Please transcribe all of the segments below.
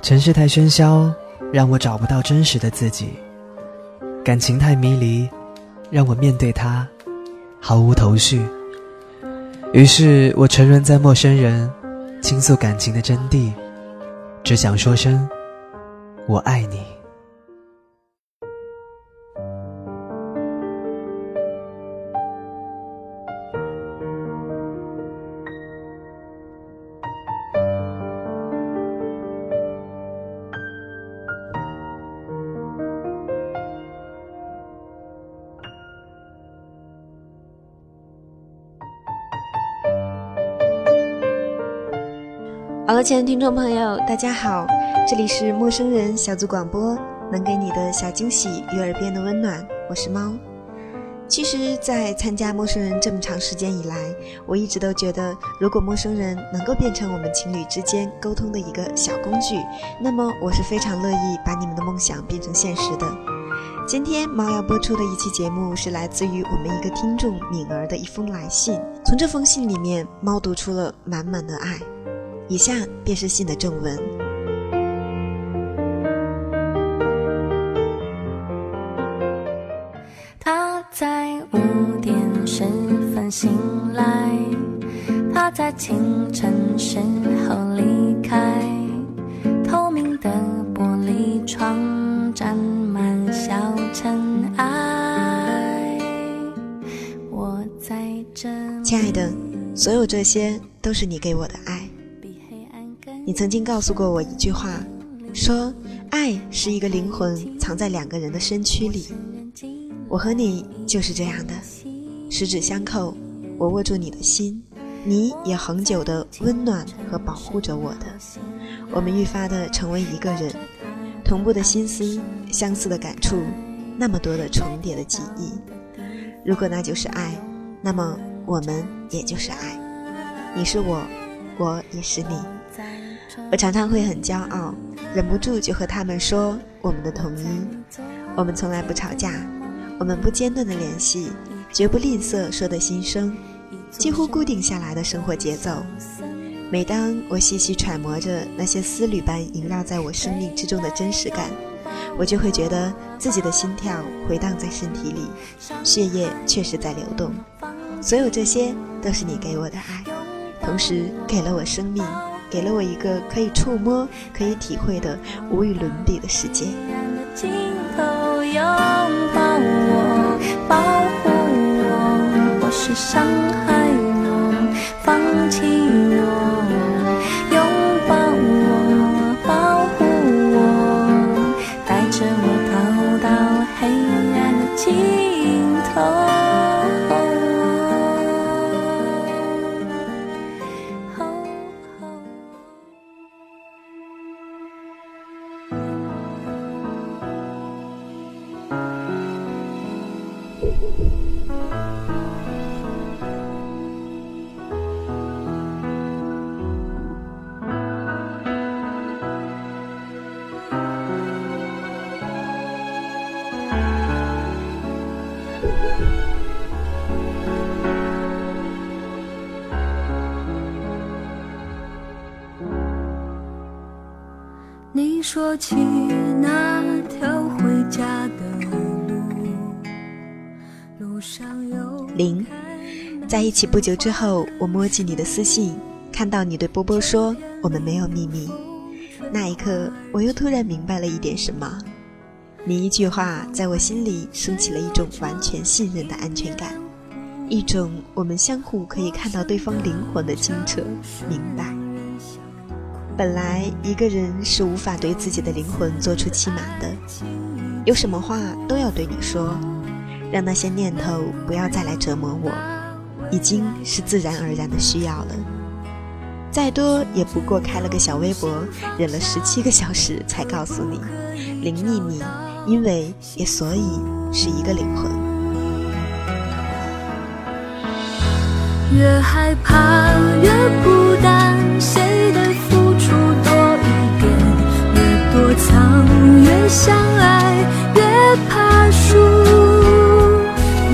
城市太喧嚣，让我找不到真实的自己；感情太迷离，让我面对它毫无头绪。于是我沉沦在陌生人，倾诉感情的真谛，只想说声我爱你。好了，亲爱的听众朋友，大家好，这里是陌生人小组广播，能给你的小惊喜与耳边的温暖，我是猫。其实，在参加陌生人这么长时间以来，我一直都觉得，如果陌生人能够变成我们情侣之间沟通的一个小工具，那么我是非常乐意把你们的梦想变成现实的。今天猫要播出的一期节目是来自于我们一个听众敏儿的一封来信，从这封信里面，猫读出了满满的爱。以下便是信的正文。他在五点十分醒来，他在清晨时候离开。透明的玻璃窗沾满小尘埃。我在这。亲爱的，所有这些都是你给我的爱。你曾经告诉过我一句话，说爱是一个灵魂藏在两个人的身躯里。我和你就是这样的，十指相扣，我握住你的心，你也恒久的温暖和保护着我的。我们愈发的成为一个人，同步的心思，相似的感触，那么多的重叠的记忆。如果那就是爱，那么我们也就是爱。你是我，我也是你。我常常会很骄傲，忍不住就和他们说我们的统一。我们从来不吵架，我们不间断的联系，绝不吝啬说的心声，几乎固定下来的生活节奏。每当我细细揣摩着那些丝缕般萦绕在我生命之中的真实感，我就会觉得自己的心跳回荡在身体里，血液确实在流动。所有这些都是你给我的爱，同时给了我生命。给了我一个可以触摸、可以体会的无与伦比的世界。拥抱我，保护我，我是伤痕说起那条回家的路，路上有零，在一起不久之后，我摸进你的私信，看到你对波波说我们没有秘密，那一刻，我又突然明白了一点什么。你一句话，在我心里升起了一种完全信任的安全感，一种我们相互可以看到对方灵魂的清澈明白。本来一个人是无法对自己的灵魂做出欺瞒的，有什么话都要对你说，让那些念头不要再来折磨我，已经是自然而然的需要了。再多也不过开了个小微博，忍了十七个小时才告诉你，零秘密，因为也所以是一个灵魂。越害怕越孤单，谁藏，越相爱越怕输，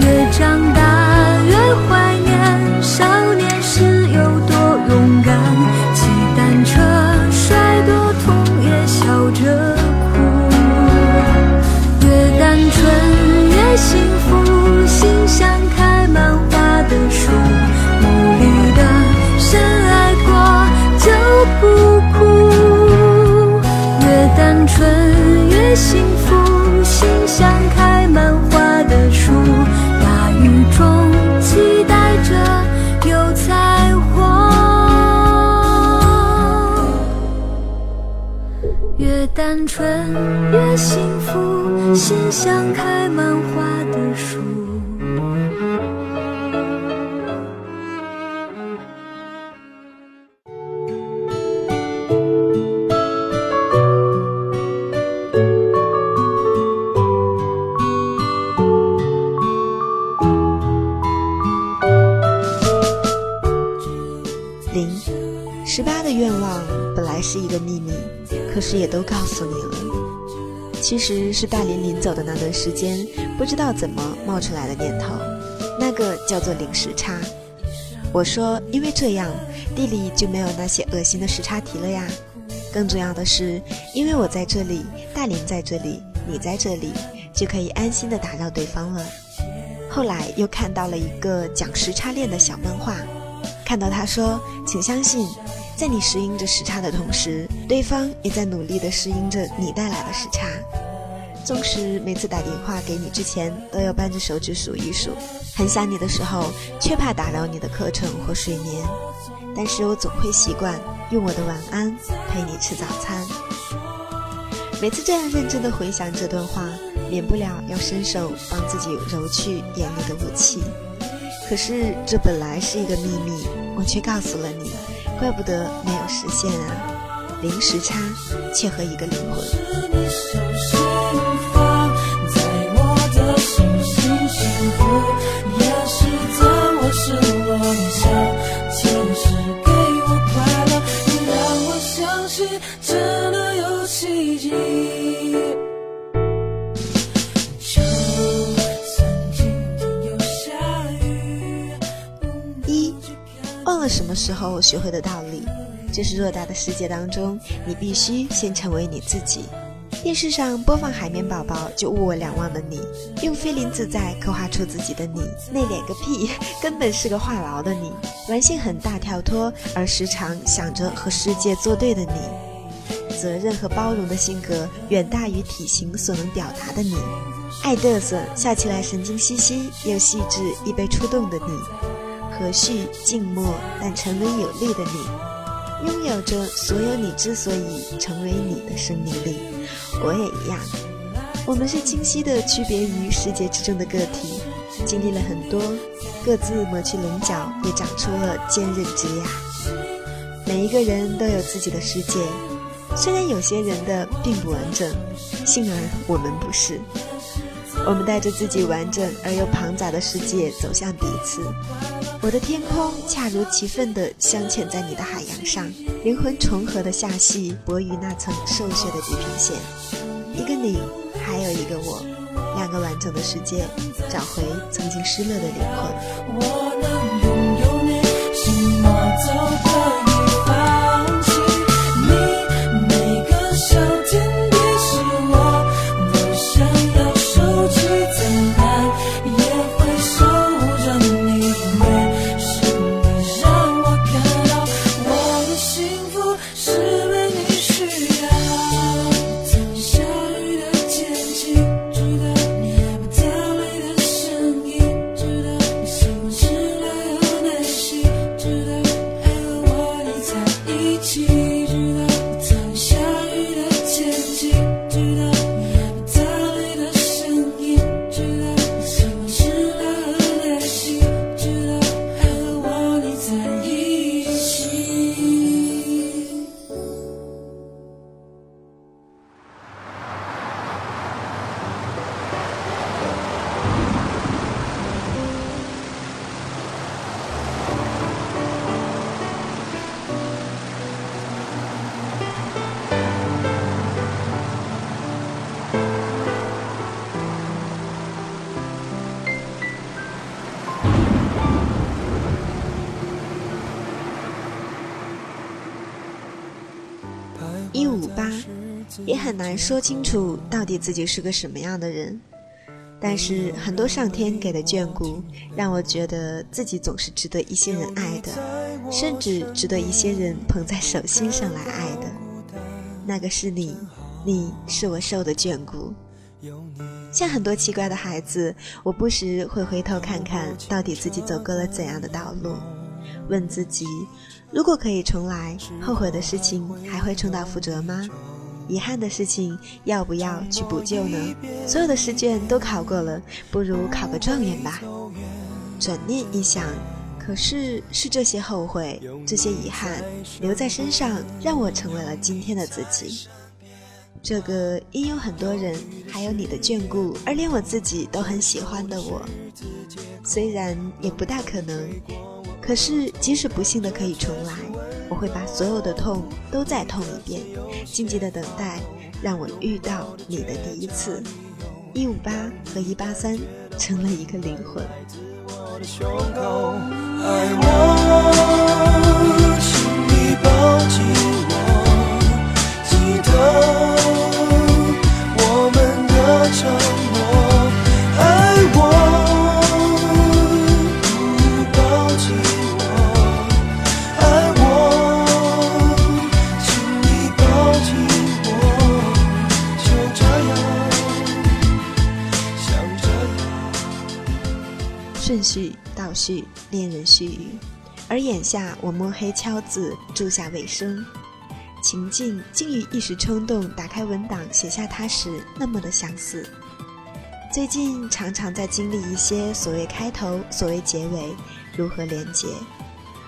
越长大越怀念少年时有多勇敢，骑单车摔多痛也笑着哭，越单纯越幸福。单纯越幸福心像开满花的树。其实是大林临走的那段时间，不知道怎么冒出来的念头，那个叫做零时差。我说，因为这样，地里就没有那些恶心的时差题了呀。更重要的是，因为我在这里，大林在这里，你在这里，就可以安心的打扰对方了。后来又看到了一个讲时差恋的小漫画，看到他说，请相信。在你适应着时差的同时，对方也在努力地适应着你带来的时差。纵使每次打电话给你之前都要扳着手指数一数，很想你的时候却怕打扰你的课程或睡眠，但是我总会习惯用我的晚安陪你吃早餐。每次这样认真地回想这段话，免不了要伸手帮自己揉去眼里的雾气。可是这本来是一个秘密，我却告诉了你。怪不得没有实现啊！零时差，却和一个灵魂。什么时候学会的道理，就是偌大的世界当中，你必须先成为你自己。电视上播放海绵宝宝，就物我两忘的你；用菲林自在刻画出自己的你，内敛个屁，根本是个话痨的你；玩性很大跳脱，而时常想着和世界作对的你；责任和包容的性格远大于体型所能表达的你；爱嘚瑟，笑起来神经兮兮又细致易被触动的你。和煦静默但沉稳有力的你，拥有着所有你之所以成为你的生命力。我也一样，我们是清晰的区别于世界之中的个体，经历了很多，各自磨去棱角，也长出了坚韧枝桠。每一个人都有自己的世界，虽然有些人的并不完整，幸而我们不是。我们带着自己完整而又庞杂的世界走向彼此。我的天空恰如其分地镶嵌在你的海洋上，灵魂重合的下戏薄于那层瘦削的地平线。一个你，还有一个我，两个完整的世界，找回曾经失落的灵魂。我能拥有你，什么都也很难说清楚到底自己是个什么样的人。但是很多上天给的眷顾，让我觉得自己总是值得一些人爱的，甚至值得一些人捧在手心上来爱的。那个是你，你是我受的眷顾。像很多奇怪的孩子，我不时会回头看看到底自己走过了怎样的道路，问自己。如果可以重来，后悔的事情还会重蹈覆辙吗？遗憾的事情要不要去补救呢？所有的试卷都考过了，不如考个状元吧。转念一想，可是是这些后悔、这些遗憾留在身上，让我成为了今天的自己。这个因有很多人，还有你的眷顾，而连我自己都很喜欢的我，虽然也不大可能，可是即使不幸的可以重来，我会把所有的痛都再痛一遍，静静的等待，让我遇到你的第一次。一五八和一八三成了一个灵魂。记得序，恋人絮语，而眼下我摸黑敲字，注下尾声，情境竟与一时冲动打开文档写下它时那么的相似。最近常常在经历一些所谓开头、所谓结尾如何连结，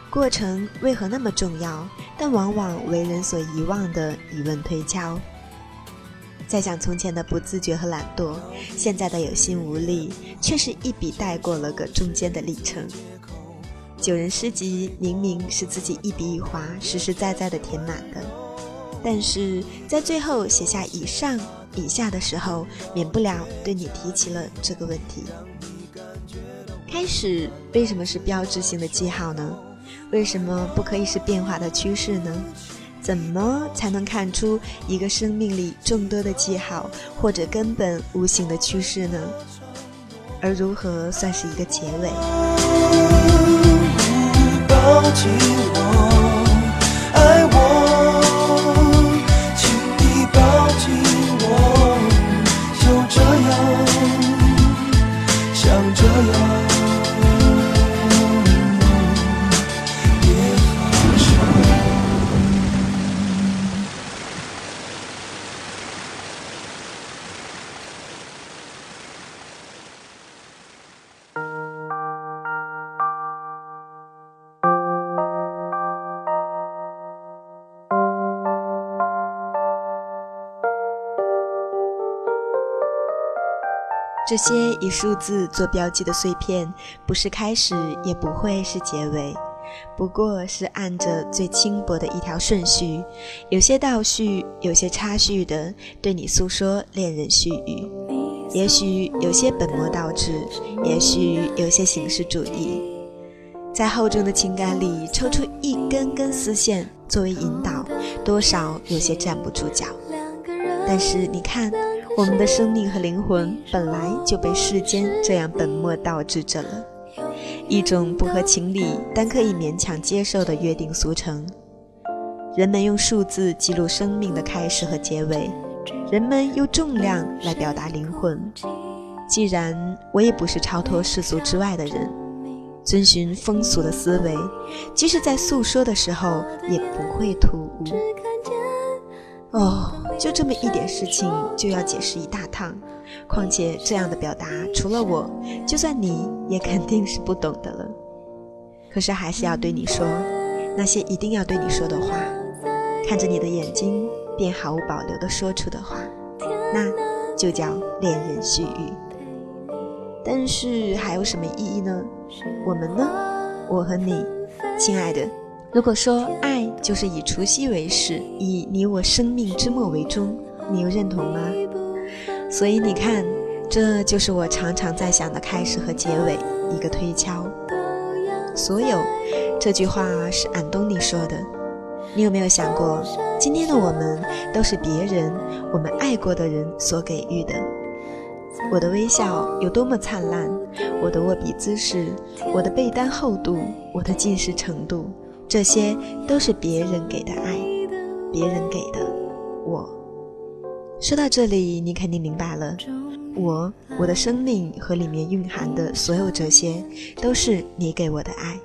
过程为何那么重要？但往往为人所遗忘的疑问推敲。再想从前的不自觉和懒惰，现在的有心无力，却是一笔带过了个中间的历程。九人诗集明明是自己一笔一划、实实在在的填满的，但是在最后写下以上、以下的时候，免不了对你提起了这个问题：开始为什么是标志性的记号呢？为什么不可以是变化的趋势呢？怎么才能看出一个生命里众多的记号，或者根本无形的趋势呢？而如何算是一个结尾？这些以数字做标记的碎片，不是开始，也不会是结尾，不过是按着最轻薄的一条顺序，有些倒叙，有些插叙的，对你诉说恋人絮语。也许有些本末倒置，也许有些形式主义，在厚重的情感里抽出一根根丝线作为引导，多少有些站不住脚。但是你看。我们的生命和灵魂本来就被世间这样本末倒置着了，一种不合情理但可以勉强接受的约定俗成。人们用数字记录生命的开始和结尾，人们用重量来表达灵魂。既然我也不是超脱世俗之外的人，遵循风俗的思维，即使在诉说的时候也不会突兀。哦。就这么一点事情就要解释一大趟，况且这样的表达，除了我，就算你也肯定是不懂的了。可是还是要对你说那些一定要对你说的话，看着你的眼睛便毫无保留地说出的话，那就叫恋人絮语。但是还有什么意义呢？我们呢？我和你，亲爱的。如果说爱就是以除夕为始，以你我生命之末为终，你又认同吗？所以你看，这就是我常常在想的开始和结尾，一个推敲。所有这句话是安东尼说的。你有没有想过，今天的我们都是别人，我们爱过的人所给予的？我的微笑有多么灿烂，我的握笔姿势，我的被单厚度，我的近视程度。这些都是别人给的爱，别人给的我。说到这里，你肯定明白了，我、我的生命和里面蕴含的所有这些，都是你给我的爱。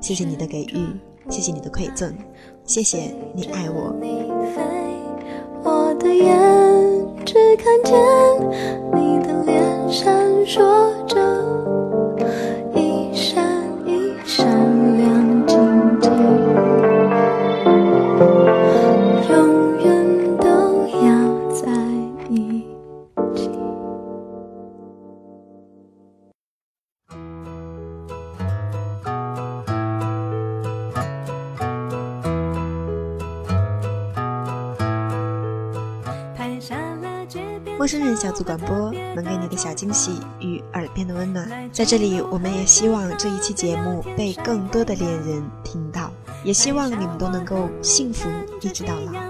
谢谢你的给予，谢谢你的馈赠，谢谢你爱我。我的眼只看见你的脸闪烁着陌生人小组广播能给你的小惊喜与耳边的温暖，在这里，我们也希望这一期节目被更多的恋人听到，也希望你们都能够幸福一直到老。